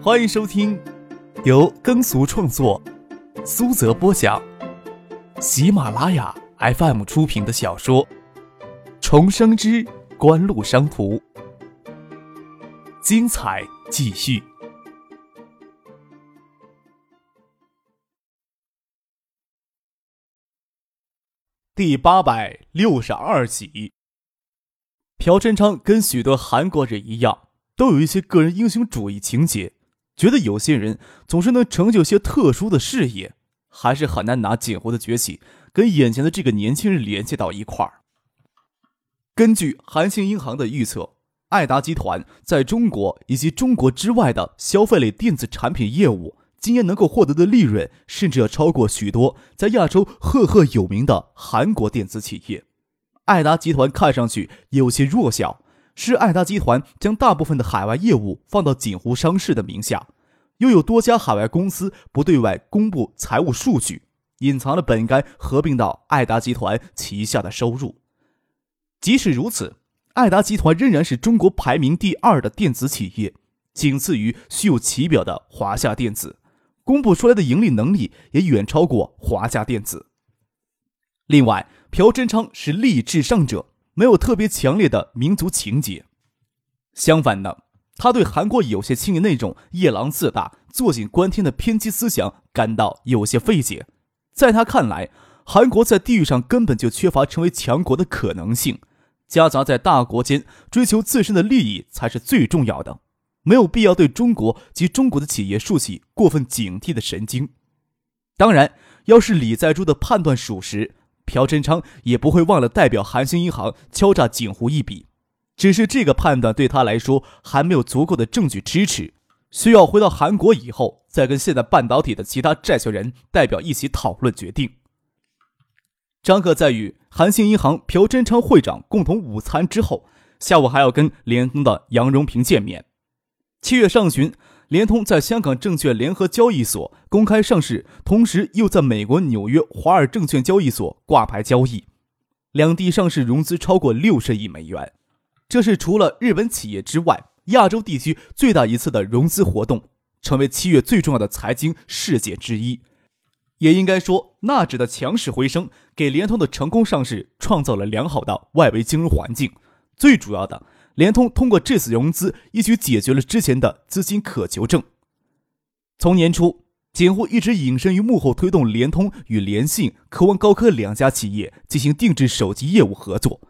欢迎收听由耕俗创作、苏泽播讲、喜马拉雅 FM 出品的小说《重生之官路商途》，精彩继续，第八百六十二集。朴真昌跟许多韩国人一样，都有一些个人英雄主义情节，觉得有些人总是能成就些特殊的事业，还是很难拿锦湖的崛起跟眼前的这个年轻人联系到一块儿。根据韩信银行的预测，爱达集团在中国以及中国之外的消费类电子产品业务，今年能够获得的利润，甚至要超过许多在亚洲赫赫有名的韩国电子企业。爱达集团看上去有些弱小，是爱达集团将大部分的海外业务放到锦湖商事的名下，又有多家海外公司不对外公布财务数据，隐藏了本该合并到爱达集团旗下的收入。即使如此，爱达集团仍然是中国排名第二的电子企业，仅次于虚有其表的华夏电子，公布出来的盈利能力也远超过华夏电子。另外，朴真昌是利益至上者，没有特别强烈的民族情结。相反的，他对韩国有些青年那种夜郎自大、坐井观天的偏激思想感到有些费解。在他看来，韩国在地域上根本就缺乏成为强国的可能性，夹杂在大国间追求自身的利益才是最重要的，没有必要对中国及中国的企业竖起过分警惕的神经。当然，要是李在洙的判断属实。朴真昌也不会忘了代表韩兴银行敲诈锦湖一笔，只是这个判断对他来说还没有足够的证据支持，需要回到韩国以后再跟现在半导体的其他债权人代表一起讨论决定。张克在与韩兴银行朴真昌会长共同午餐之后，下午还要跟联通的杨荣平见面。七月上旬。联通在香港证券联合交易所公开上市，同时又在美国纽约华尔证券交易所挂牌交易，两地上市融资超过六十亿美元，这是除了日本企业之外，亚洲地区最大一次的融资活动，成为七月最重要的财经事件之一。也应该说，纳指的强势回升给联通的成功上市创造了良好的外围金融环境，最主要的。联通通过这次融资，一举解决了之前的资金渴求症。从年初，锦湖一直隐身于幕后，推动联通与联信、科王高科两家企业进行定制手机业务合作。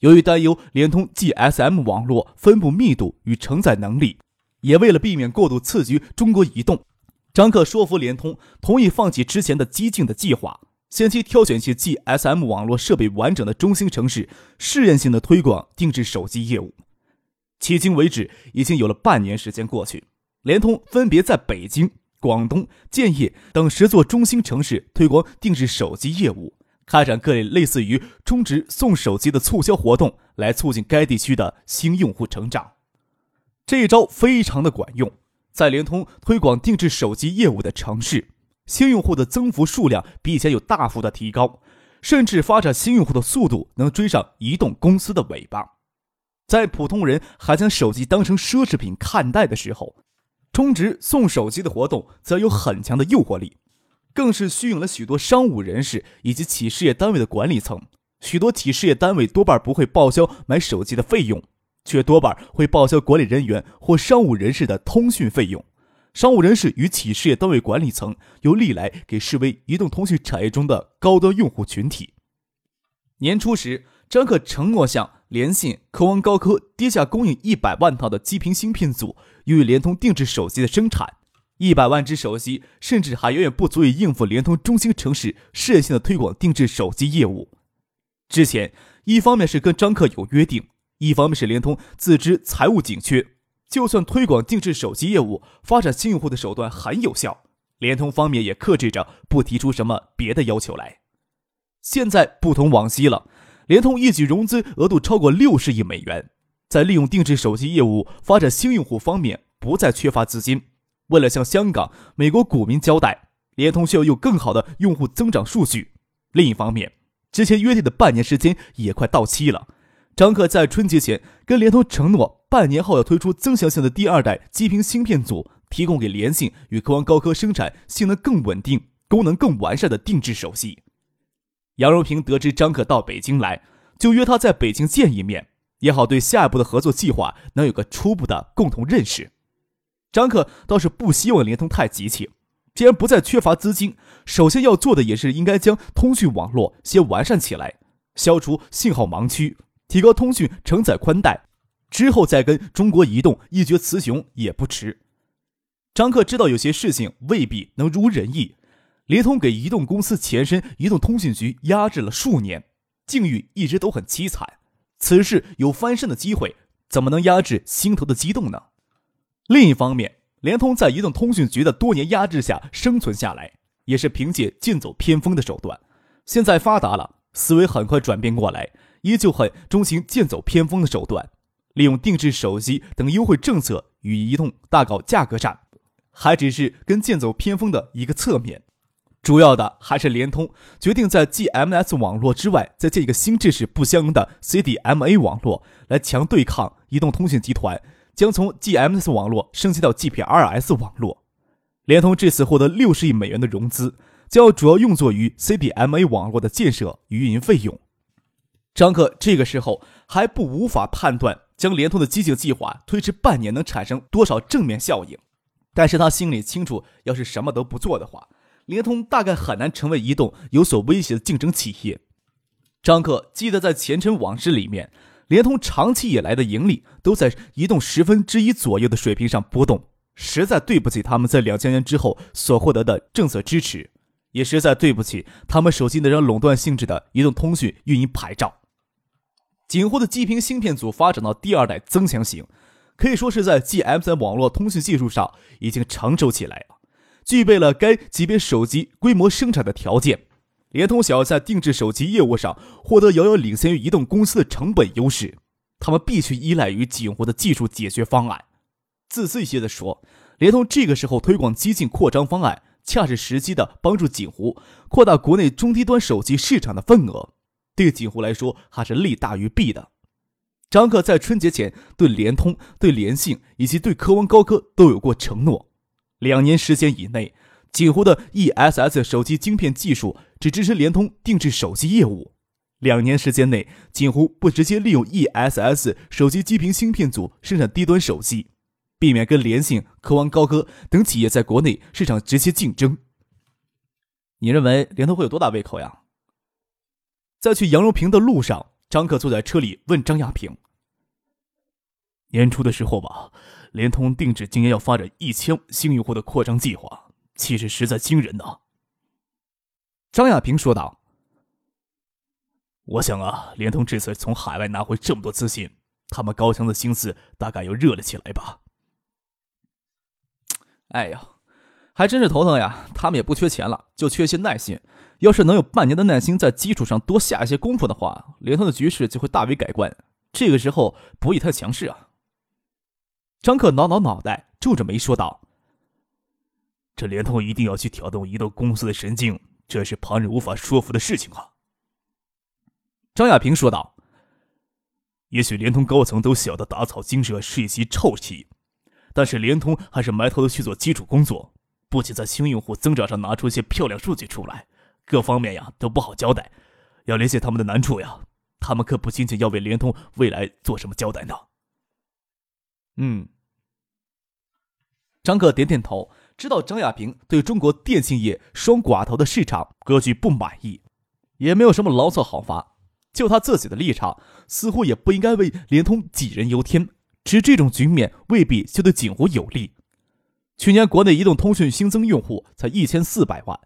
由于担忧联通 GSM 网络分布密度与承载能力，也为了避免过度刺激中国移动，张克说服联通同意放弃之前的激进的计划，先期挑选些 GSM 网络设备完整的中心城市，试验性的推广定制手机业务。迄今为止，已经有了半年时间过去，联通分别在北京、广东、建业等十座中心城市推广定制手机业务，开展各类类似于充值送手机的促销活动，来促进该地区的新用户成长。这一招非常的管用，在联通推广定制手机业务的城市，新用户的增幅数量比以前有大幅的提高，甚至发展新用户的速度能追上移动公司的尾巴。在普通人还将手机当成奢侈品看待的时候，充值送手机的活动则有很强的诱惑力，更是吸引了许多商务人士以及企事业单位的管理层。许多企事业单位多半不会报销买手机的费用，却多半会报销管理人员或商务人士的通讯费用。商务人士与企事业单位管理层又历来给视为移动通讯产业中的高端用户群体。年初时，张克承诺向。联信、科王高科低价供应一百万套的基频芯片组，用于联通定制手机的生产。一百万只手机，甚至还远远不足以应付联通中心城市试验性的推广定制手机业务。之前，一方面是跟张克有约定，一方面是联通自知财务紧缺，就算推广定制手机业务，发展新用户的手段很有效，联通方面也克制着不提出什么别的要求来。现在不同往昔了。联通一举融资额度超过六十亿美元，在利用定制手机业务发展新用户方面不再缺乏资金。为了向香港、美国股民交代，联通需要有更好的用户增长数据。另一方面，之前约定的半年时间也快到期了。张克在春节前跟联通承诺，半年后要推出增强型的第二代基频芯片组，提供给联信与科王高科生产性能更稳定、功能更完善的定制手机。杨荣平得知张克到北京来，就约他在北京见一面，也好对下一步的合作计划能有个初步的共同认识。张克倒是不希望联通太急切，既然不再缺乏资金，首先要做的也是应该将通讯网络先完善起来，消除信号盲区，提高通讯承载宽带，之后再跟中国移动一决雌雄也不迟。张克知道有些事情未必能如人意。联通给移动公司前身移动通信局压制了数年，境遇一直都很凄惨。此事有翻身的机会，怎么能压制心头的激动呢？另一方面，联通在移动通讯局的多年压制下生存下来，也是凭借剑走偏锋的手段。现在发达了，思维很快转变过来，依旧很钟情剑走偏锋的手段，利用定制手机等优惠政策与移动大搞价格战，还只是跟剑走偏锋的一个侧面。主要的还是联通决定在 GMS 网络之外再建一个新制式不相容的 CDMA 网络，来强对抗移动通信集团将从 GMS 网络升级到 GPRS 网络。联通这次获得六十亿美元的融资，将主要用作于 CDMA 网络的建设与运营费用。张克这个时候还不无法判断将联通的激进计划推迟半年能产生多少正面效应，但是他心里清楚，要是什么都不做的话。联通大概很难成为移动有所威胁的竞争企业。张克记得在前尘往事里面，联通长期以来的盈利都在移动十分之一左右的水平上波动，实在对不起他们在两千年之后所获得的政策支持，也实在对不起他们手机那张垄断性质的移动通讯运营牌照。景湖的基频芯片组发展到第二代增强型，可以说是在 GMS 网络通讯技术上已经成熟起来了。具备了该级别手机规模生产的条件，联通想要在定制手机业务上获得遥遥领先于移动公司的成本优势，他们必须依赖于景湖的技术解决方案。自私一些的说，联通这个时候推广激进扩张方案，恰是时机的帮助景湖扩大国内中低端手机市场的份额，对景湖来说还是利大于弊的。张克在春节前对联通、对联信以及对科王高科都有过承诺。两年时间以内，锦湖的 ESS 手机晶片技术只支持联通定制手机业务。两年时间内，锦湖不直接利用 ESS 手机基频芯片组生产低端手机，避免跟联信、科王高科等企业在国内市场直接竞争。你认为联通会有多大胃口呀？在去杨荣平的路上，张克坐在车里问张亚平：“年初的时候吧。”联通定制今年要发展一千新用户的扩张计划，气势实在惊人呐。张亚平说道：“我想啊，联通这次从海外拿回这么多资金，他们高层的心思大概又热了起来吧。”哎呀，还真是头疼呀！他们也不缺钱了，就缺些耐心。要是能有半年的耐心，在基础上多下一些功夫的话，联通的局势就会大为改观。这个时候不宜太强势啊。张克挠挠脑袋，皱着眉说道：“这联通一定要去挑动移动公司的神经，这是旁人无法说服的事情啊。”张亚平说道：“也许联通高层都晓得打草惊蛇是一袭臭棋，但是联通还是埋头的去做基础工作，不仅在新用户增长上拿出一些漂亮数据出来，各方面呀都不好交代。要联系他们的难处呀，他们可不仅仅要为联通未来做什么交代呢。”嗯，张克点点头，知道张亚平对中国电信业双寡头的市场格局不满意，也没有什么牢骚好发。就他自己的立场，似乎也不应该为联通杞人忧天。只这种局面未必就对景湖有利。去年国内移动通讯新增用户才一千四百万，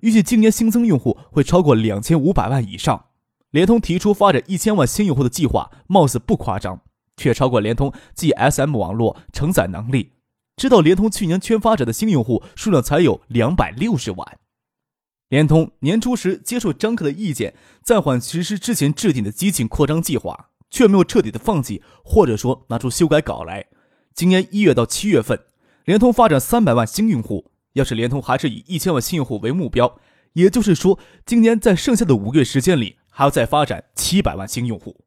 预计今年新增用户会超过两千五百万以上。联通提出发展一千万新用户的计划，貌似不夸张。却超过联通 GSM 网络承载能力。知道联通去年圈发展的新用户数量才有两百六十万。联通年初时接受张克的意见，暂缓实施之前制定的激进扩张计划，却没有彻底的放弃，或者说拿出修改稿来。今年一月到七月份，联通发展三百万新用户。要是联通还是以一千万新用户为目标，也就是说，今年在剩下的五个月时间里，还要再发展七百万新用户。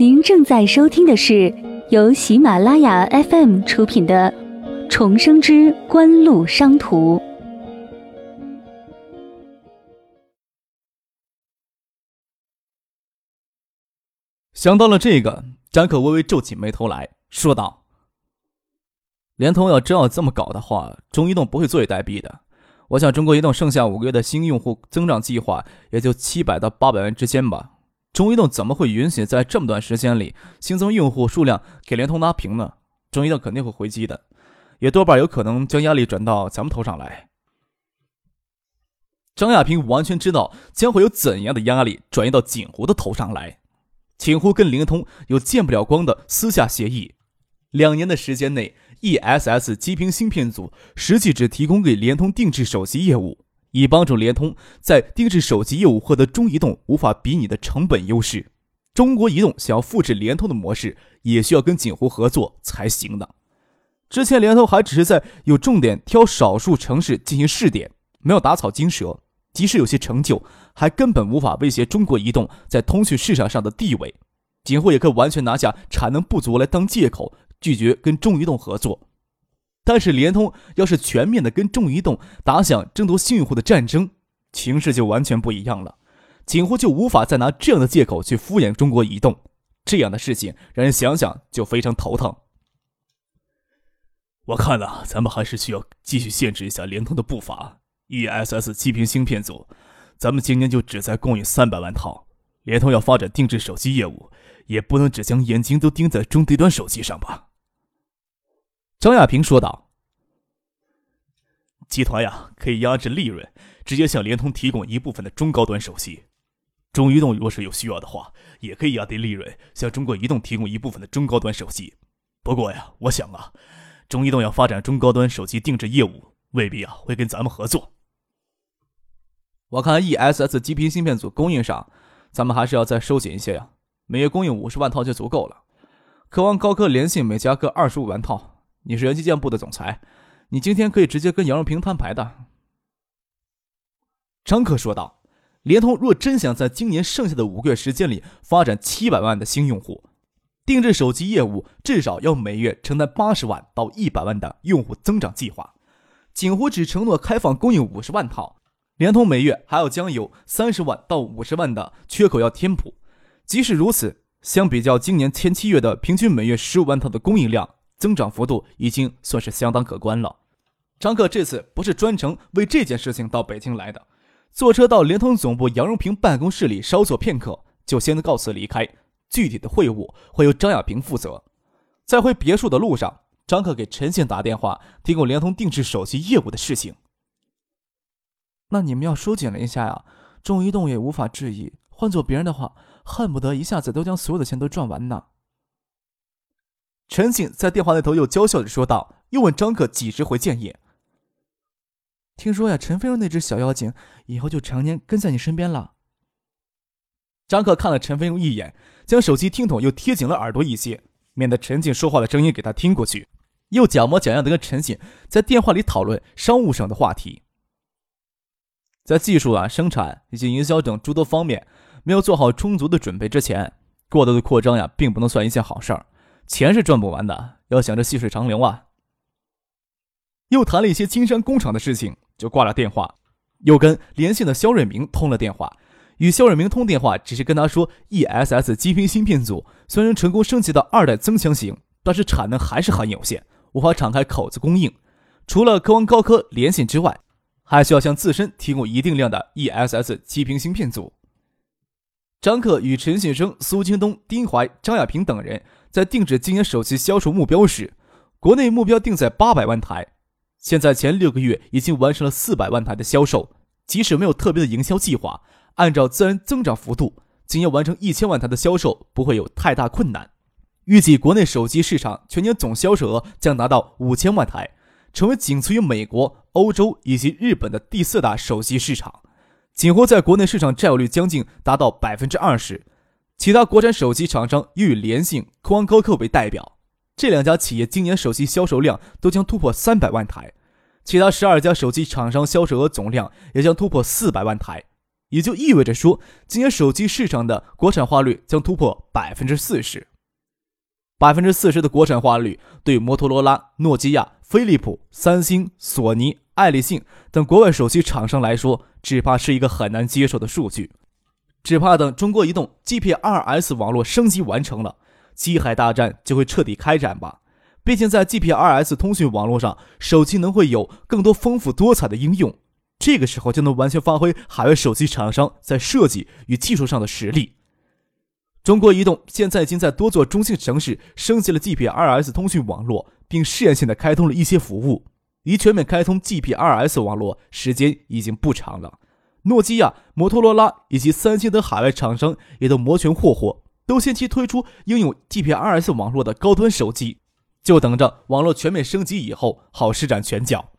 您正在收听的是由喜马拉雅 FM 出品的《重生之官路商途》。想到了这个，张可微微皱起眉头来说道：“联通要真要这么搞的话，中移动不会坐以待毙的。我想，中国移动剩下五个月的新用户增长计划也就七百到八百万之间吧。”中移动怎么会允许在这么短时间里新增用户数量给联通拉平呢？中移动肯定会回击的，也多半有可能将压力转到咱们头上来。张亚平完全知道将会有怎样的压力转移到锦湖的头上来。锦湖跟联通有见不了光的私下协议，两年的时间内，ESS 基频芯片组实际只提供给联通定制手机业务。以帮助联通在定制手机业务获得中移动无法比拟的成本优势。中国移动想要复制联通的模式，也需要跟锦湖合作才行的。之前联通还只是在有重点挑少数城市进行试点，没有打草惊蛇。即使有些成就，还根本无法威胁中国移动在通讯市场上的地位。锦湖也可完全拿下产能不足来当借口，拒绝跟中移动合作。但是联通要是全面的跟中移动打响争夺新用户的战争，情势就完全不一样了。锦湖就无法再拿这样的借口去敷衍中国移动，这样的事情让人想想就非常头疼。我看呢，咱们还是需要继续限制一下联通的步伐。ESS 基频芯片组，咱们今年就只在供应三百万套。联通要发展定制手机业务，也不能只将眼睛都盯在中低端手机上吧。张亚平说道：“集团呀，可以压制利润，直接向联通提供一部分的中高端手机。中移动若是有需要的话，也可以压低利润，向中国移动提供一部分的中高端手机。不过呀，我想啊，中移动要发展中高端手机定制业务，未必啊会跟咱们合作。我看 ESS 基频芯片组供应上，咱们还是要再收紧一些呀，每月供应五十万套就足够了。渴望高科联信每家各二十五万套。”你是元器件部的总裁，你今天可以直接跟杨荣平摊牌的。”张克说道。联通若真想在今年剩下的五个月时间里发展七百万的新用户，定制手机业务至少要每月承担八十万到一百万的用户增长计划。锦湖只承诺开放供应五十万套，联通每月还要将有三十万到五十万的缺口要填补。即使如此，相比较今年前七月的平均每月十五万套的供应量。增长幅度已经算是相当可观了。张克这次不是专程为这件事情到北京来的，坐车到联通总部杨荣平办公室里稍作片刻，就先告辞离开。具体的会务会由张亚平负责。在回别墅的路上，张克给陈信打电话，提供联通定制手机业务的事情。那你们要收紧了一下呀，中移动也无法质疑。换做别人的话，恨不得一下子都将所有的钱都赚完呢。陈信在电话那头又娇笑着说道，又问张克几时回建业。听说呀，陈飞荣那只小妖精以后就常年跟在你身边了。张克看了陈飞荣一眼，将手机听筒又贴紧了耳朵一些，免得陈静说话的声音给他听过去，又假模假样的跟陈信在电话里讨论商务上的话题。在技术啊、生产以及营销等诸多方面没有做好充足的准备之前，过多的扩张呀，并不能算一件好事儿。钱是赚不完的，要想着细水长流啊。又谈了一些金山工厂的事情，就挂了电话。又跟联信的肖瑞明通了电话，与肖瑞明通电话，只是跟他说，ESS 基频芯片组虽然成功升级到二代增强型，但是产能还是很有限，无法敞开口子供应。除了科王高科、联信之外，还需要向自身提供一定量的 ESS 基频芯片组。张克与陈信生、苏京东、丁怀、张亚平等人。在定制今年手机销售目标时，国内目标定在八百万台。现在前六个月已经完成了四百万台的销售，即使没有特别的营销计划，按照自然增长幅度，今年完成一千万台的销售不会有太大困难。预计国内手机市场全年总销售额将达到五千万台，成为仅次于美国、欧洲以及日本的第四大手机市场。锦湖在国内市场占有率将近达到百分之二十。其他国产手机厂商又以联信、科王高科为代表，这两家企业今年手机销售量都将突破三百万台，其他十二家手机厂商销售额总量也将突破四百万台。也就意味着说，今年手机市场的国产化率将突破百分之四十。百分之四十的国产化率，对摩托罗拉、诺基亚、飞利浦、三星、索尼、爱立信等国外手机厂商来说，只怕是一个很难接受的数据。只怕等中国移动 GPRS 网络升级完成了，机海大战就会彻底开展吧。毕竟在 GPRS 通讯网络上，手机能会有更多丰富多彩的应用。这个时候就能完全发挥海外手机厂商在设计与技术上的实力。中国移动现在已经在多座中心城市升级了 GPRS 通讯网络，并试验性的开通了一些服务。离全面开通 GPRS 网络时间已经不长了。诺基亚、摩托罗拉以及三星等海外厂商也都摩拳霍霍，都先期推出拥有 GPRS 网络的高端手机，就等着网络全面升级以后好施展拳脚。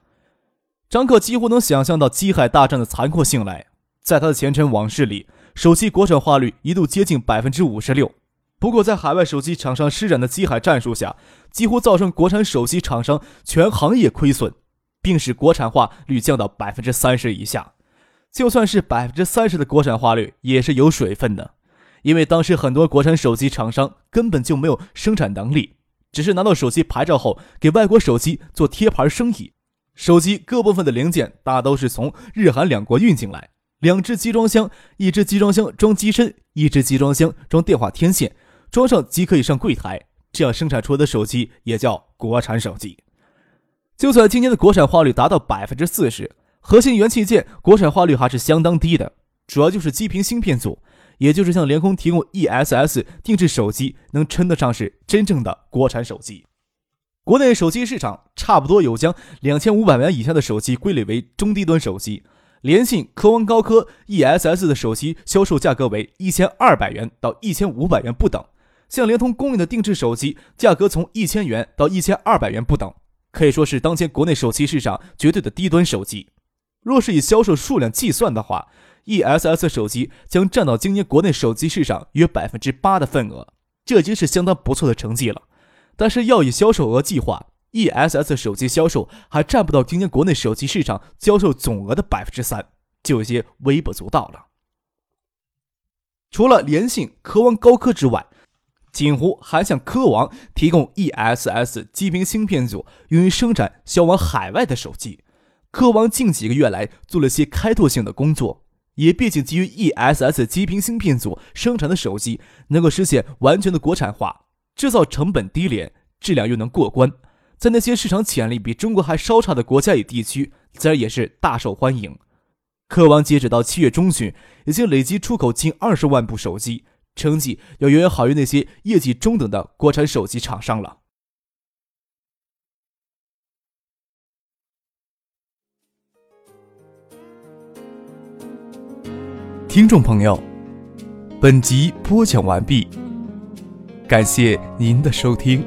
张克几乎能想象到机海大战的残酷性来，在他的前尘往事里，手机国产化率一度接近百分之五十六。不过，在海外手机厂商施展的机海战术下，几乎造成国产手机厂商全行业亏损，并使国产化率降到百分之三十以下。就算是百分之三十的国产化率，也是有水分的，因为当时很多国产手机厂商根本就没有生产能力，只是拿到手机牌照后给外国手机做贴牌生意。手机各部分的零件大都是从日韩两国运进来，两只集装箱，一只集装箱装机身，一只集装箱装电话天线，装上即可以上柜台。这样生产出来的手机也叫国产手机。就算今年的国产化率达到百分之四十，核心元器件国产化率还是相当低的，主要就是基频芯片组，也就是向联通提供 ESS 定制手机，能称得上是真正的国产手机。国内手机市场差不多有将两千五百元以下的手机归类为中低端手机，联信、科王高科 ESS 的手机销售价格为一千二百元到一千五百元不等，像联通供应的定制手机价格从一千元到一千二百元不等，可以说是当前国内手机市场绝对的低端手机。若是以销售数量计算的话，ESS 手机将占到今年国内手机市场约百分之八的份额，这已经是相当不错的成绩了。但是要以销售额计划，ESS 手机销售还占不到今年国内手机市场销售总额的百分之三，就有些微不足道了。除了联信、科王高科之外，锦湖还向科王提供 ESS 基频芯片组，用于生产销往海外的手机。科王近几个月来做了些开拓性的工作，也毕竟基于 ESS 基频芯片组生产的手机能够实现完全的国产化。制造成本低廉，质量又能过关，在那些市场潜力比中国还稍差的国家与地区，自然也是大受欢迎。科王截止到七月中旬，已经累计出口近二十万部手机，成绩要远远好于那些业绩中等的国产手机厂商了。听众朋友，本集播讲完毕。感谢您的收听。